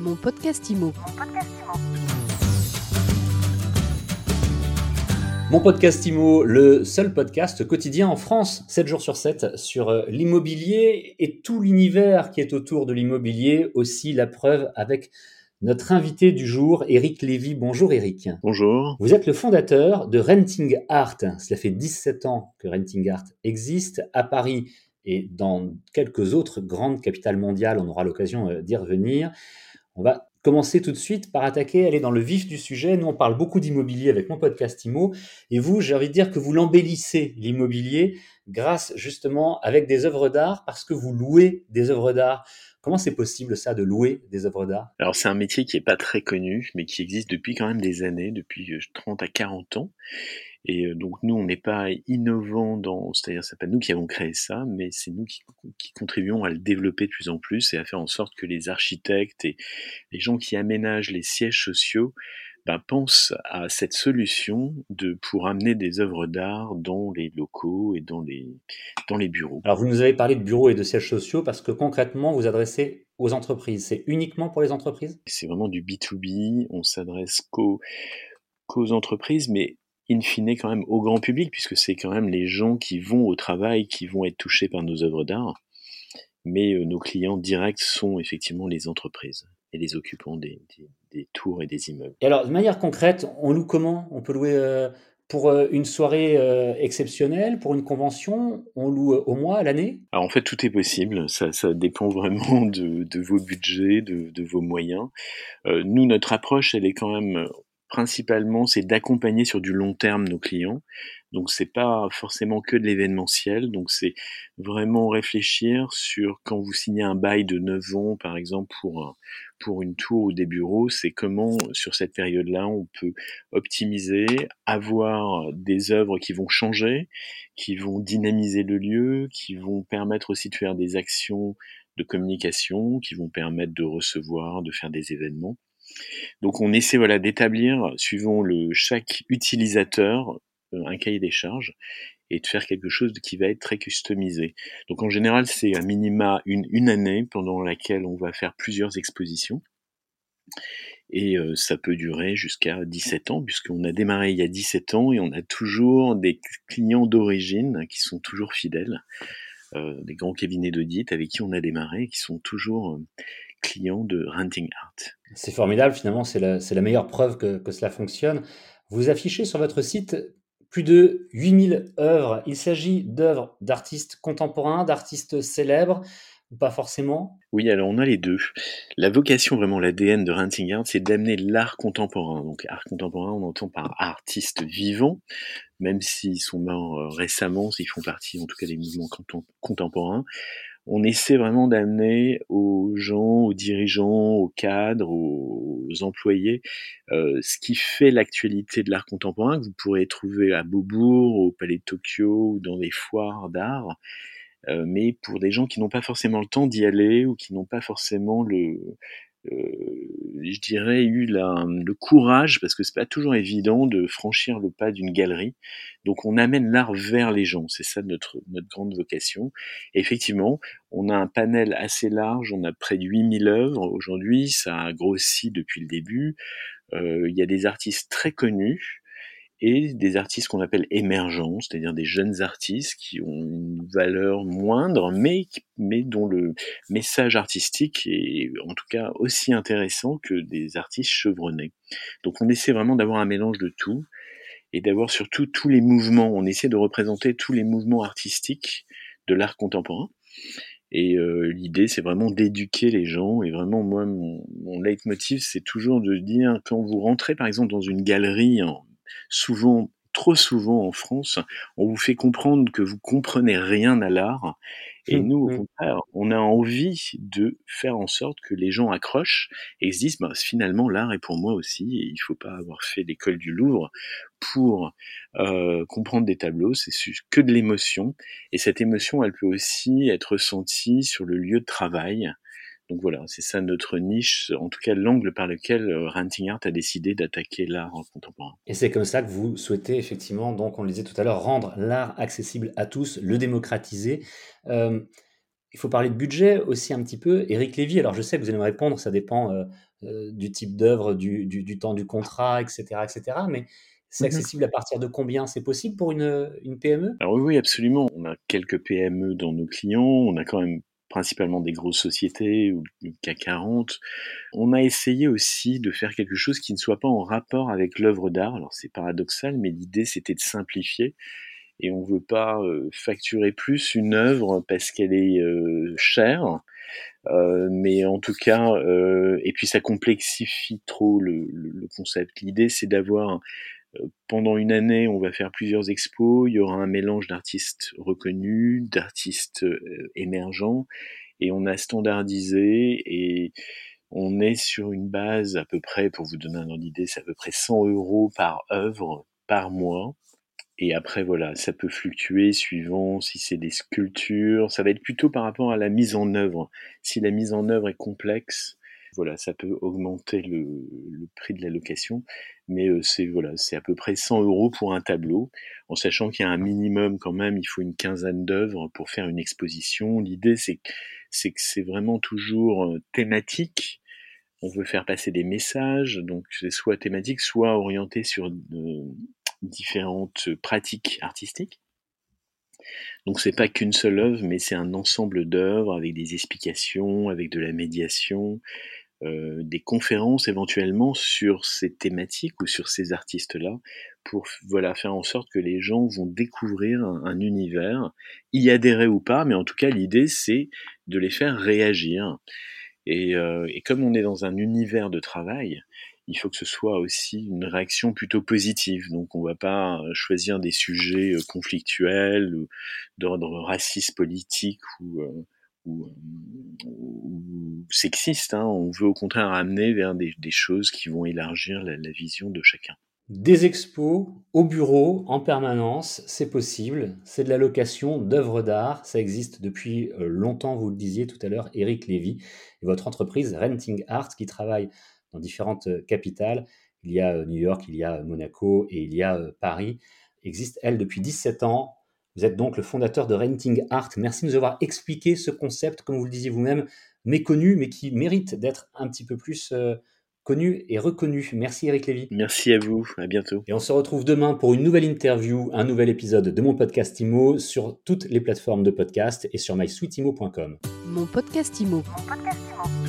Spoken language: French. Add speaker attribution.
Speaker 1: Mon podcast IMO.
Speaker 2: Mon podcast IMO, le seul podcast quotidien en France, 7 jours sur 7, sur euh, l'immobilier et tout l'univers qui est autour de l'immobilier. Aussi la preuve avec notre invité du jour, Eric Lévy. Bonjour Eric.
Speaker 3: Bonjour.
Speaker 2: Vous êtes le fondateur de Renting Art. Cela fait 17 ans que Renting Art existe à Paris et dans quelques autres grandes capitales mondiales. On aura l'occasion euh, d'y revenir. On va commencer tout de suite par attaquer, aller dans le vif du sujet. Nous, on parle beaucoup d'immobilier avec mon podcast IMO. Et vous, j'ai envie de dire que vous l'embellissez, l'immobilier, grâce justement avec des œuvres d'art, parce que vous louez des œuvres d'art. Comment c'est possible ça de louer des œuvres d'art?
Speaker 3: Alors c'est un métier qui n'est pas très connu, mais qui existe depuis quand même des années, depuis 30 euh, à 40 ans. Et euh, donc nous, on n'est pas innovants dans, c'est-à-dire c'est pas nous qui avons créé ça, mais c'est nous qui, qui, contribuons à le développer de plus en plus et à faire en sorte que les architectes et les gens qui aménagent les sièges sociaux ben, pensent à cette solution de pour amener des œuvres d'art dans les locaux et dans les dans les bureaux.
Speaker 2: Alors vous nous avez parlé de bureaux et de sièges sociaux parce que concrètement vous adressez aux entreprises. C'est uniquement pour les entreprises?
Speaker 3: C'est vraiment du B2B. On s'adresse qu'aux qu'aux entreprises, mais in fine quand même au grand public, puisque c'est quand même les gens qui vont au travail qui vont être touchés par nos œuvres d'art. Mais euh, nos clients directs sont effectivement les entreprises et les occupants des, des, tours et des immeubles.
Speaker 2: Et alors, de manière concrète, on loue comment? On peut louer euh, pour euh, une soirée exceptionnelle, pour une convention? On loue au mois, à l'année?
Speaker 3: Alors en fait, tout est possible. Ça, ça dépend vraiment de, de vos budgets, de, de vos moyens. nous, notre approche, elle est quand même principalement, c'est d'accompagner sur du long terme nos clients. Donc c'est pas forcément que de l'événementiel, donc c'est vraiment réfléchir sur quand vous signez un bail de 9 ans par exemple pour pour une tour ou des bureaux, c'est comment sur cette période-là on peut optimiser, avoir des œuvres qui vont changer, qui vont dynamiser le lieu, qui vont permettre aussi de faire des actions de communication, qui vont permettre de recevoir, de faire des événements. Donc on essaie voilà d'établir, suivant le chaque utilisateur, euh, un cahier des charges et de faire quelque chose qui va être très customisé. Donc en général, c'est à minima une, année pendant laquelle on va faire plusieurs expositions. Et euh, ça peut durer jusqu'à 17 ans, puisqu'on a démarré il y a 17 ans et on a toujours des clients d'origine qui sont toujours fidèles, euh, des grands cabinets d'audit avec qui on a démarré, qui sont toujours clients de Renting Art.
Speaker 2: C'est formidable, finalement, c'est la, meilleure preuve que, cela fonctionne. Vous affichez sur votre site plus de 8000 œuvres. Il s'agit d'œuvres d'artistes contemporains, d'artistes célèbres, pas forcément?
Speaker 3: Oui, alors on a les deux. La vocation, vraiment l'ADN de Renting Art, c'est d'amener l'art contemporain. Donc art contemporain, on entend par artistes vivants, même s'ils sont morts euh, récemment, s'ils font partie en tout cas des mouvements contemporains on essaie vraiment d'amener aux gens, aux dirigeants, aux cadres, aux, employés, euh, ce qui fait l'actualité de l'art contemporain que vous pourrez trouver à Beaubourg, au Palais de Tokyo ou dans des foires d'art, euh, mais pour des gens qui n'ont pas forcément le temps d'y aller ou qui n'ont pas forcément le, je dirais, eu la, le courage, parce que c'est pas toujours évident de franchir le pas d'une galerie. Donc on amène l'art vers les gens, c'est ça notre, notre grande vocation. Effectivement, on a un panel assez large, on a près de 8000 œuvres aujourd'hui, ça a grossi depuis le début. Euh, il y a des artistes très connus, et des artistes qu'on appelle émergents, c'est-à-dire des jeunes artistes qui ont une valeur moindre, mais, mais dont le message artistique est en tout cas aussi intéressant que des artistes chevronnés. Donc on essaie vraiment d'avoir un mélange de tout et d'avoir surtout tous les mouvements. On essaie de représenter tous les mouvements artistiques de l'art contemporain. Et euh, l'idée, c'est vraiment d'éduquer les gens. Et vraiment, moi, mon, mon leitmotiv, c'est toujours de dire, quand vous rentrez, par exemple, dans une galerie souvent, trop souvent en France, on vous fait comprendre que vous comprenez rien à l'art. Et mmh, nous, au mmh. contraire, on a envie de faire en sorte que les gens accrochent et se disent, bah, finalement, l'art est pour moi aussi. Et il ne faut pas avoir fait l'école du Louvre pour euh, comprendre des tableaux. C'est que de l'émotion. Et cette émotion, elle peut aussi être ressentie sur le lieu de travail. Donc voilà, c'est ça notre niche, en tout cas l'angle par lequel euh, Ranting Art a décidé d'attaquer l'art contemporain.
Speaker 2: Et c'est comme ça que vous souhaitez effectivement, donc on le disait tout à l'heure, rendre l'art accessible à tous, le démocratiser. Euh, Il faut parler de budget aussi un petit peu. Eric Lévy, alors je sais que vous allez me répondre, ça dépend euh, euh, du type d'œuvre, du, du, temps du contrat, etc. etc. mais c'est mmh accessible à partir de combien? C'est possible pour une, une PME
Speaker 3: Alors oui, oui, absolument. On a quelques PME dans nos clients. On a quand même principalement des grosses sociétés ou du CAC 40. On a essayé aussi de faire quelque chose qui ne soit pas en rapport avec l'œuvre d'art. Alors c'est paradoxal, mais l'idée c'était de simplifier et on veut pas euh, facturer plus une œuvre parce qu'elle est euh, chère. Euh, mais en tout cas, et puis ça complexifie trop le concept. L'idée, c'est d'avoir pendant une année, on va faire plusieurs expos. Il y aura un mélange d'artistes reconnus, d'artistes émergents, et on a standardisé et on est sur une base à peu près, pour vous donner un ordre d'idée, c'est à peu près 100 euros par œuvre par mois. Et après, voilà, ça peut fluctuer suivant si c'est des sculptures. Ça va être plutôt par rapport à la mise en œuvre. Si la mise en œuvre est complexe, voilà, ça peut augmenter le, prix de la location. Mais c'est voilà, c'est à peu près 100 euros pour un tableau, en sachant qu'il y a un minimum quand même. Il faut une quinzaine d'œuvres pour faire une exposition. L'idée, c'est que c'est vraiment toujours thématique on veut faire passer des messages, donc c'est soit thématique, soit orienté sur différentes pratiques artistiques. Donc c'est pas qu'une seule œuvre, mais c'est un ensemble d'œuvres avec des explications, avec de la médiation, euh, des conférences éventuellement sur ces thématiques ou sur ces artistes-là, pour voilà faire en sorte que les gens vont découvrir un, univers, y adhérer ou pas, mais en tout cas l'idée c'est de les faire réagir. Et, euh, et, comme on est dans un univers de travail, il faut que ce soit aussi une réaction plutôt positive. Donc on ne va pas choisir des sujets euh, conflictuels ou d'ordre raciste politique ou, euh, ou, ou, sexiste. Hein. On veut au contraire amener vers des, choses qui vont élargir la, vision de chacun.
Speaker 2: Des expos au bureau en permanence, c'est possible. C'est de la location d'œuvres d'art. Ça existe depuis euh, longtemps, vous le disiez tout à l'heure, Eric Lévy et votre entreprise Renting Art qui travaille dans différentes euh, capitales. Il y a euh, New York, il y a Monaco et il y a Paris. Existe, elle, depuis 17 ans. Vous êtes donc le fondateur de Renting Art. Merci de nous avoir expliqué ce concept, comme vous le disiez vous-même, méconnu, mais qui mérite d'être un petit peu plus connu et reconnu. Merci Eric Lévy.
Speaker 3: Merci à vous, à bientôt.
Speaker 2: Et on se retrouve demain pour une nouvelle interview, un nouvel épisode de mon podcast Imo sur toutes les plateformes de podcast et sur mysweetimo.com.
Speaker 1: Mon podcast Imo. Mon podcast Imo.